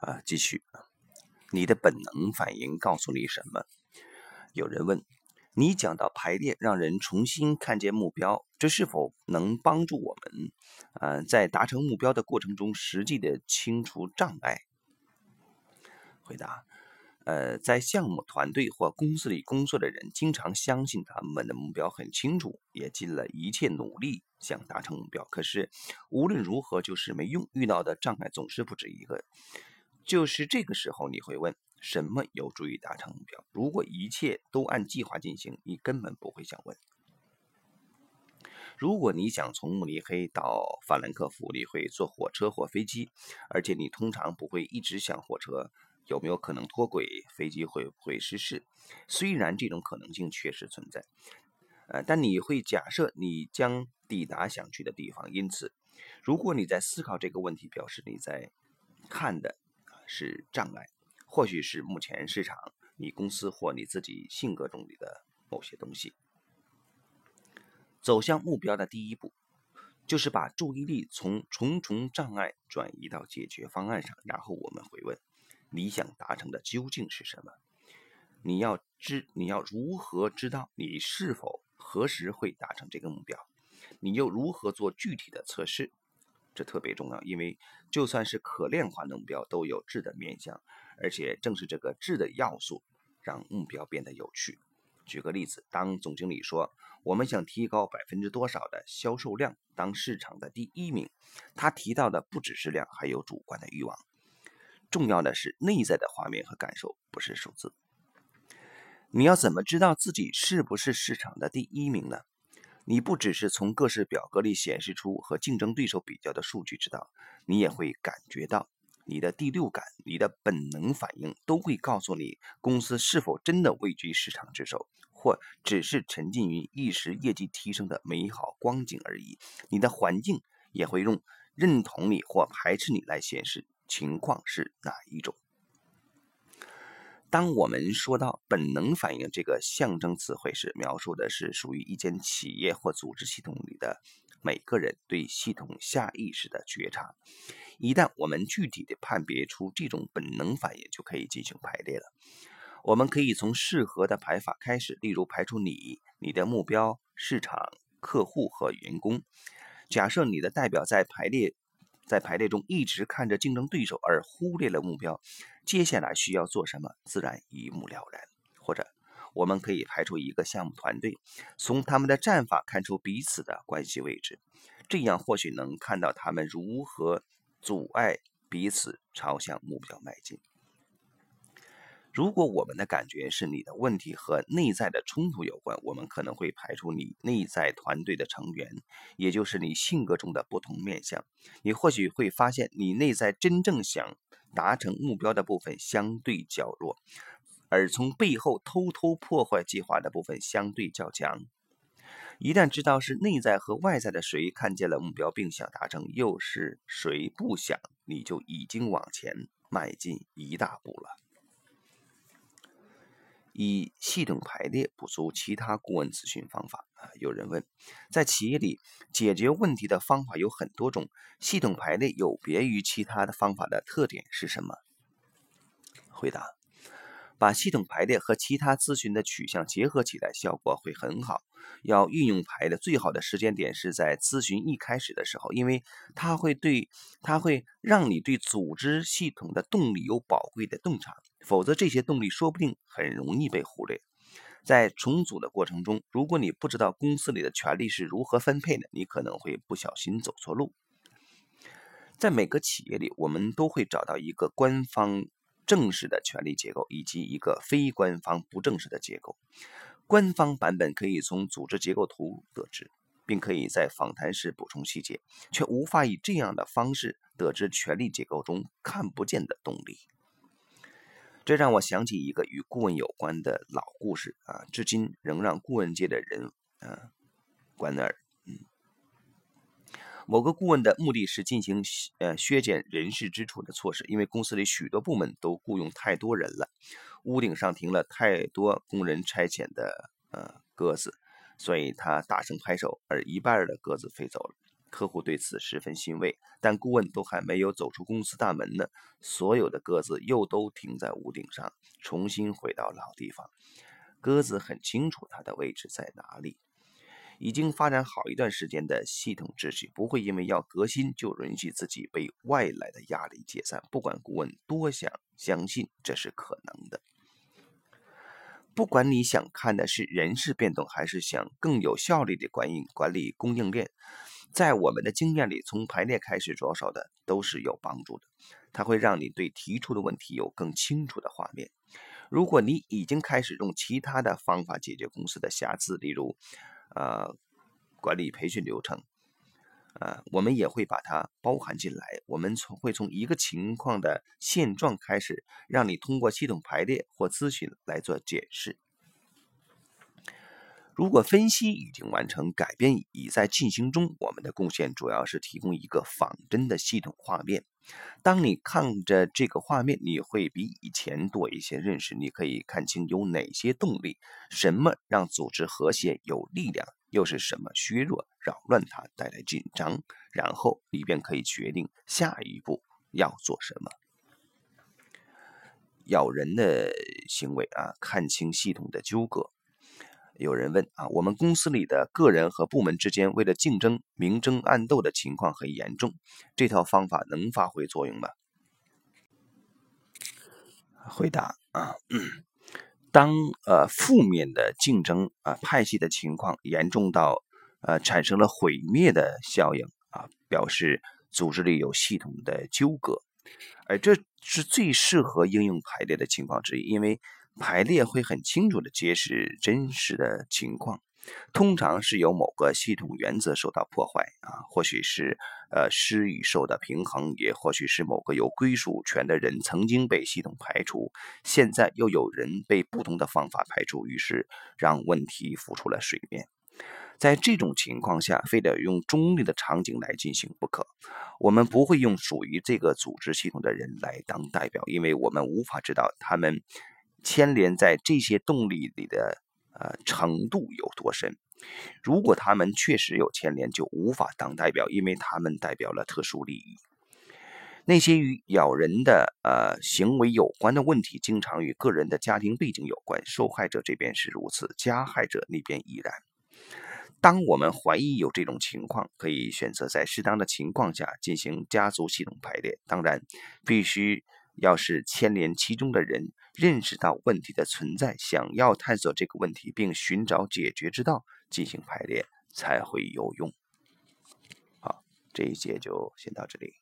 啊，继续，你的本能反应告诉你什么？有人问。你讲到排列，让人重新看见目标，这是否能帮助我们，呃，在达成目标的过程中，实际的清除障碍？回答：呃，在项目团队或公司里工作的人，经常相信他们的目标很清楚，也尽了一切努力想达成目标。可是无论如何就是没用，遇到的障碍总是不止一个。就是这个时候，你会问。什么有助于达成目标？如果一切都按计划进行，你根本不会想问。如果你想从慕尼黑到法兰克福，你会坐火车或飞机，而且你通常不会一直想火车有没有可能脱轨，飞机会不会失事。虽然这种可能性确实存在，呃，但你会假设你将抵达想去的地方。因此，如果你在思考这个问题，表示你在看的是障碍。或许是目前市场、你公司或你自己性格中的某些东西。走向目标的第一步，就是把注意力从重重障碍转移到解决方案上。然后我们会问：你想达成的究竟是什么？你要知，你要如何知道你是否何时会达成这个目标？你又如何做具体的测试？这特别重要，因为就算是可量化的目标，都有质的面向。而且正是这个质的要素，让目标变得有趣。举个例子，当总经理说我们想提高百分之多少的销售量，当市场的第一名，他提到的不只是量，还有主观的欲望。重要的是内在的画面和感受，不是数字。你要怎么知道自己是不是市场的第一名呢？你不只是从各式表格里显示出和竞争对手比较的数据知道，你也会感觉到。你的第六感、你的本能反应都会告诉你，公司是否真的位居市场之首，或只是沉浸于一时业绩提升的美好光景而已。你的环境也会用认同你或排斥你来显示情况是哪一种。当我们说到本能反应这个象征词汇时，描述的是属于一间企业或组织系统里的每个人对系统下意识的觉察。一旦我们具体的判别出这种本能反应，就可以进行排列了。我们可以从适合的排法开始，例如排除你、你的目标市场、客户和员工。假设你的代表在排列在排列中一直看着竞争对手而忽略了目标，接下来需要做什么，自然一目了然。或者，我们可以排除一个项目团队，从他们的战法看出彼此的关系位置，这样或许能看到他们如何。阻碍彼此朝向目标迈进。如果我们的感觉是你的问题和内在的冲突有关，我们可能会排除你内在团队的成员，也就是你性格中的不同面相。你或许会发现，你内在真正想达成目标的部分相对较弱，而从背后偷偷破坏计划的部分相对较强。一旦知道是内在和外在的谁看见了目标并想达成，又是谁不想，你就已经往前迈进一大步了。以系统排列补足其他顾问咨询方法啊？有人问，在企业里解决问题的方法有很多种，系统排列有别于其他的方法的特点是什么？回答。把系统排列和其他咨询的取向结合起来，效果会很好。要运用排列，最好的时间点是在咨询一开始的时候，因为它会对它会让你对组织系统的动力有宝贵的洞察。否则，这些动力说不定很容易被忽略。在重组的过程中，如果你不知道公司里的权利是如何分配的，你可能会不小心走错路。在每个企业里，我们都会找到一个官方。正式的权力结构以及一个非官方不正式的结构，官方版本可以从组织结构图得知，并可以在访谈时补充细节，却无法以这样的方式得知权力结构中看不见的动力。这让我想起一个与顾问有关的老故事啊，至今仍让顾问界的人啊关耳。某个顾问的目的是进行呃削减人事支出的措施，因为公司里许多部门都雇佣太多人了，屋顶上停了太多工人差遣的呃鸽子，所以他大声拍手，而一半的鸽子飞走了。客户对此十分欣慰，但顾问都还没有走出公司大门呢，所有的鸽子又都停在屋顶上，重新回到老地方。鸽子很清楚它的位置在哪里。已经发展好一段时间的系统秩序，不会因为要革新就允许自己被外来的压力解散。不管顾问多想相信这是可能的，不管你想看的是人事变动，还是想更有效率的管理管理供应链，在我们的经验里，从排列开始着手的都是有帮助的。它会让你对提出的问题有更清楚的画面。如果你已经开始用其他的方法解决公司的瑕疵，例如，呃，管理培训流程，呃，我们也会把它包含进来。我们从会从一个情况的现状开始，让你通过系统排列或咨询来做解释。如果分析已经完成，改变已在进行中，我们的贡献主要是提供一个仿真的系统画面。当你看着这个画面，你会比以前多一些认识。你可以看清有哪些动力，什么让组织和谐有力量，又是什么削弱、扰乱它，带来紧张。然后你便可以决定下一步要做什么。咬人的行为啊，看清系统的纠葛。有人问啊，我们公司里的个人和部门之间为了竞争明争暗斗的情况很严重，这套方法能发挥作用吗？回答啊，当呃负面的竞争啊派系的情况严重到呃产生了毁灭的效应啊，表示组织里有系统的纠葛，而这是最适合应用排列的情况之一，因为。排列会很清楚地揭示真实的情况，通常是由某个系统原则受到破坏啊，或许是呃失与受的平衡，也或许是某个有归属权的人曾经被系统排除，现在又有人被不同的方法排除，于是让问题浮出了水面。在这种情况下，非得用中立的场景来进行不可。我们不会用属于这个组织系统的人来当代表，因为我们无法知道他们。牵连在这些动力里的呃程度有多深？如果他们确实有牵连，就无法当代表，因为他们代表了特殊利益。那些与咬人的呃行为有关的问题，经常与个人的家庭背景有关。受害者这边是如此，加害者那边亦然。当我们怀疑有这种情况，可以选择在适当的情况下进行家族系统排列。当然，必须。要是牵连其中的人认识到问题的存在，想要探索这个问题并寻找解决之道，进行排列才会有用。好，这一节就先到这里。